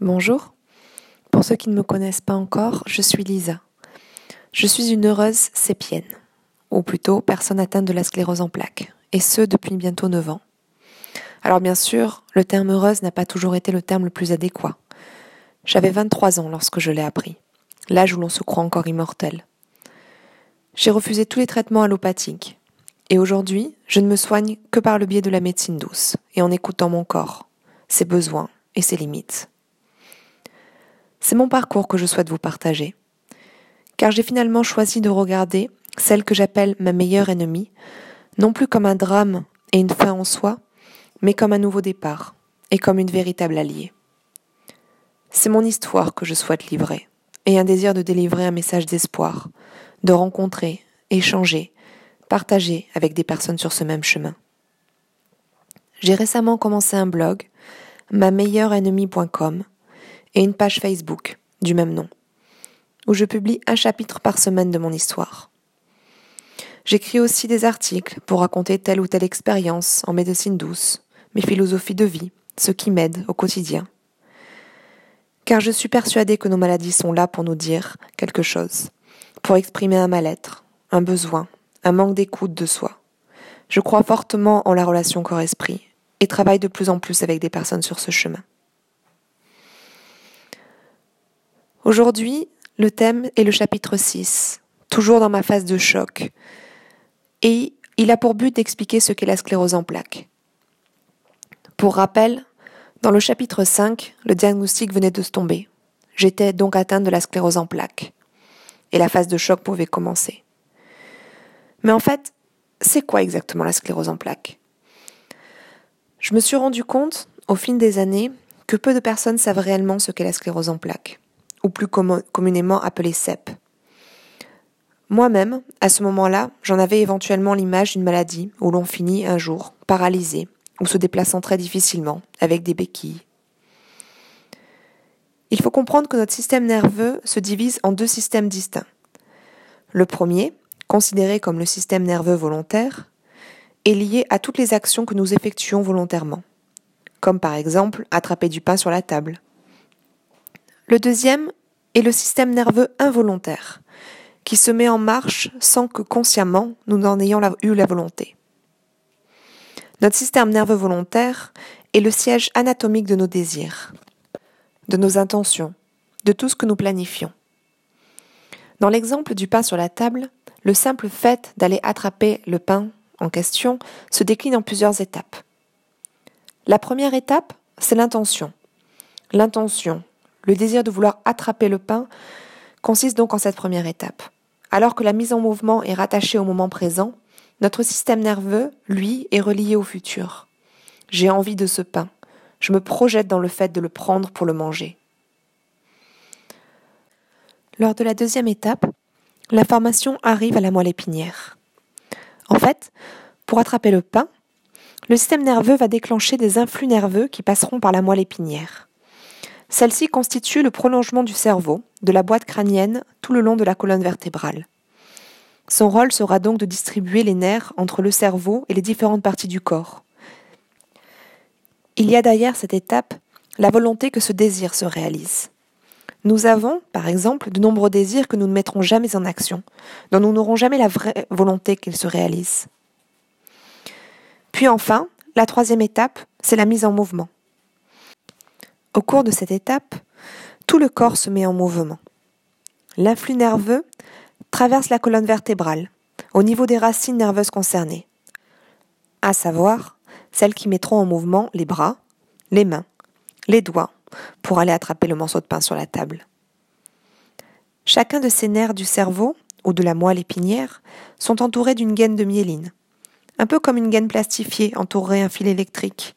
Bonjour. Pour ceux qui ne me connaissent pas encore, je suis Lisa. Je suis une heureuse sépienne, ou plutôt personne atteinte de la sclérose en plaques, et ce depuis bientôt 9 ans. Alors bien sûr, le terme heureuse n'a pas toujours été le terme le plus adéquat. J'avais 23 ans lorsque je l'ai appris, l'âge où l'on se croit encore immortel. J'ai refusé tous les traitements allopathiques, et aujourd'hui, je ne me soigne que par le biais de la médecine douce, et en écoutant mon corps, ses besoins et ses limites. C'est mon parcours que je souhaite vous partager. Car j'ai finalement choisi de regarder celle que j'appelle ma meilleure ennemie, non plus comme un drame et une fin en soi, mais comme un nouveau départ et comme une véritable alliée. C'est mon histoire que je souhaite livrer, et un désir de délivrer un message d'espoir, de rencontrer, échanger, partager avec des personnes sur ce même chemin. J'ai récemment commencé un blog, ma meilleure ennemie.com, et une page Facebook du même nom, où je publie un chapitre par semaine de mon histoire. J'écris aussi des articles pour raconter telle ou telle expérience en médecine douce, mes philosophies de vie, ce qui m'aide au quotidien. Car je suis persuadée que nos maladies sont là pour nous dire quelque chose, pour exprimer un mal-être, un besoin, un manque d'écoute de soi. Je crois fortement en la relation corps-esprit et travaille de plus en plus avec des personnes sur ce chemin. Aujourd'hui, le thème est le chapitre 6, toujours dans ma phase de choc, et il a pour but d'expliquer ce qu'est la sclérose en plaques. Pour rappel, dans le chapitre 5, le diagnostic venait de se tomber. J'étais donc atteinte de la sclérose en plaques, et la phase de choc pouvait commencer. Mais en fait, c'est quoi exactement la sclérose en plaques? Je me suis rendu compte, au fil des années, que peu de personnes savent réellement ce qu'est la sclérose en plaques ou plus communément appelé CEP. Moi-même, à ce moment-là, j'en avais éventuellement l'image d'une maladie où l'on finit un jour paralysé ou se déplaçant très difficilement avec des béquilles. Il faut comprendre que notre système nerveux se divise en deux systèmes distincts. Le premier, considéré comme le système nerveux volontaire, est lié à toutes les actions que nous effectuons volontairement, comme par exemple attraper du pain sur la table, le deuxième est le système nerveux involontaire, qui se met en marche sans que consciemment nous n'en ayons eu la volonté. Notre système nerveux volontaire est le siège anatomique de nos désirs, de nos intentions, de tout ce que nous planifions. Dans l'exemple du pain sur la table, le simple fait d'aller attraper le pain en question se décline en plusieurs étapes. La première étape, c'est l'intention. L'intention, le désir de vouloir attraper le pain consiste donc en cette première étape. Alors que la mise en mouvement est rattachée au moment présent, notre système nerveux, lui, est relié au futur. J'ai envie de ce pain. Je me projette dans le fait de le prendre pour le manger. Lors de la deuxième étape, l'information arrive à la moelle épinière. En fait, pour attraper le pain, le système nerveux va déclencher des influx nerveux qui passeront par la moelle épinière. Celle-ci constitue le prolongement du cerveau, de la boîte crânienne, tout le long de la colonne vertébrale. Son rôle sera donc de distribuer les nerfs entre le cerveau et les différentes parties du corps. Il y a derrière cette étape la volonté que ce désir se réalise. Nous avons, par exemple, de nombreux désirs que nous ne mettrons jamais en action, dont nous n'aurons jamais la vraie volonté qu'ils se réalisent. Puis enfin, la troisième étape, c'est la mise en mouvement. Au cours de cette étape, tout le corps se met en mouvement. L'influx nerveux traverse la colonne vertébrale, au niveau des racines nerveuses concernées, à savoir celles qui mettront en mouvement les bras, les mains, les doigts, pour aller attraper le morceau de pain sur la table. Chacun de ces nerfs du cerveau, ou de la moelle épinière, sont entourés d'une gaine de myéline, un peu comme une gaine plastifiée entourerait un fil électrique,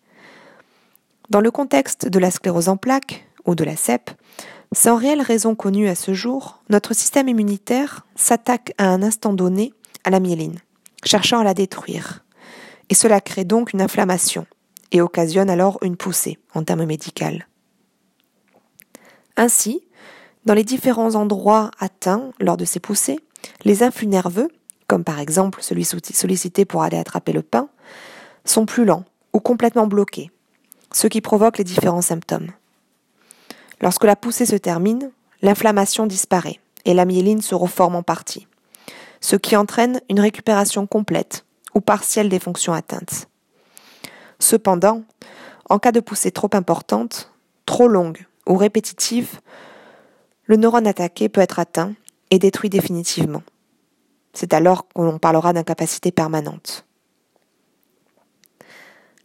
dans le contexte de la sclérose en plaques ou de la CEP, sans réelle raison connue à ce jour, notre système immunitaire s'attaque à un instant donné à la myéline, cherchant à la détruire. Et cela crée donc une inflammation et occasionne alors une poussée en termes médicaux. Ainsi, dans les différents endroits atteints lors de ces poussées, les influx nerveux, comme par exemple celui sollicité pour aller attraper le pain, sont plus lents ou complètement bloqués, ce qui provoque les différents symptômes. Lorsque la poussée se termine, l'inflammation disparaît et la myéline se reforme en partie, ce qui entraîne une récupération complète ou partielle des fonctions atteintes. Cependant, en cas de poussée trop importante, trop longue ou répétitive, le neurone attaqué peut être atteint et détruit définitivement. C'est alors qu'on parlera d'incapacité permanente.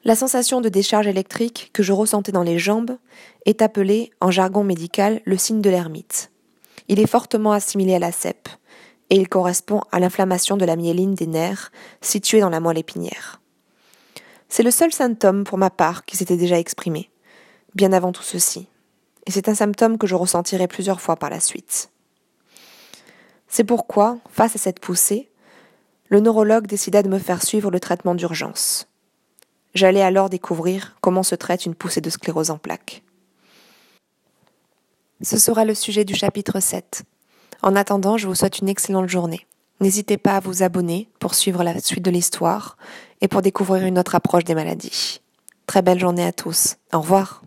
La sensation de décharge électrique que je ressentais dans les jambes est appelée, en jargon médical, le signe de l'ermite. Il est fortement assimilé à la cèpe, et il correspond à l'inflammation de la myéline des nerfs située dans la moelle épinière. C'est le seul symptôme pour ma part qui s'était déjà exprimé, bien avant tout ceci, et c'est un symptôme que je ressentirai plusieurs fois par la suite. C'est pourquoi, face à cette poussée, le neurologue décida de me faire suivre le traitement d'urgence. J'allais alors découvrir comment se traite une poussée de sclérose en plaques. Ce sera le sujet du chapitre 7. En attendant, je vous souhaite une excellente journée. N'hésitez pas à vous abonner pour suivre la suite de l'histoire et pour découvrir une autre approche des maladies. Très belle journée à tous. Au revoir.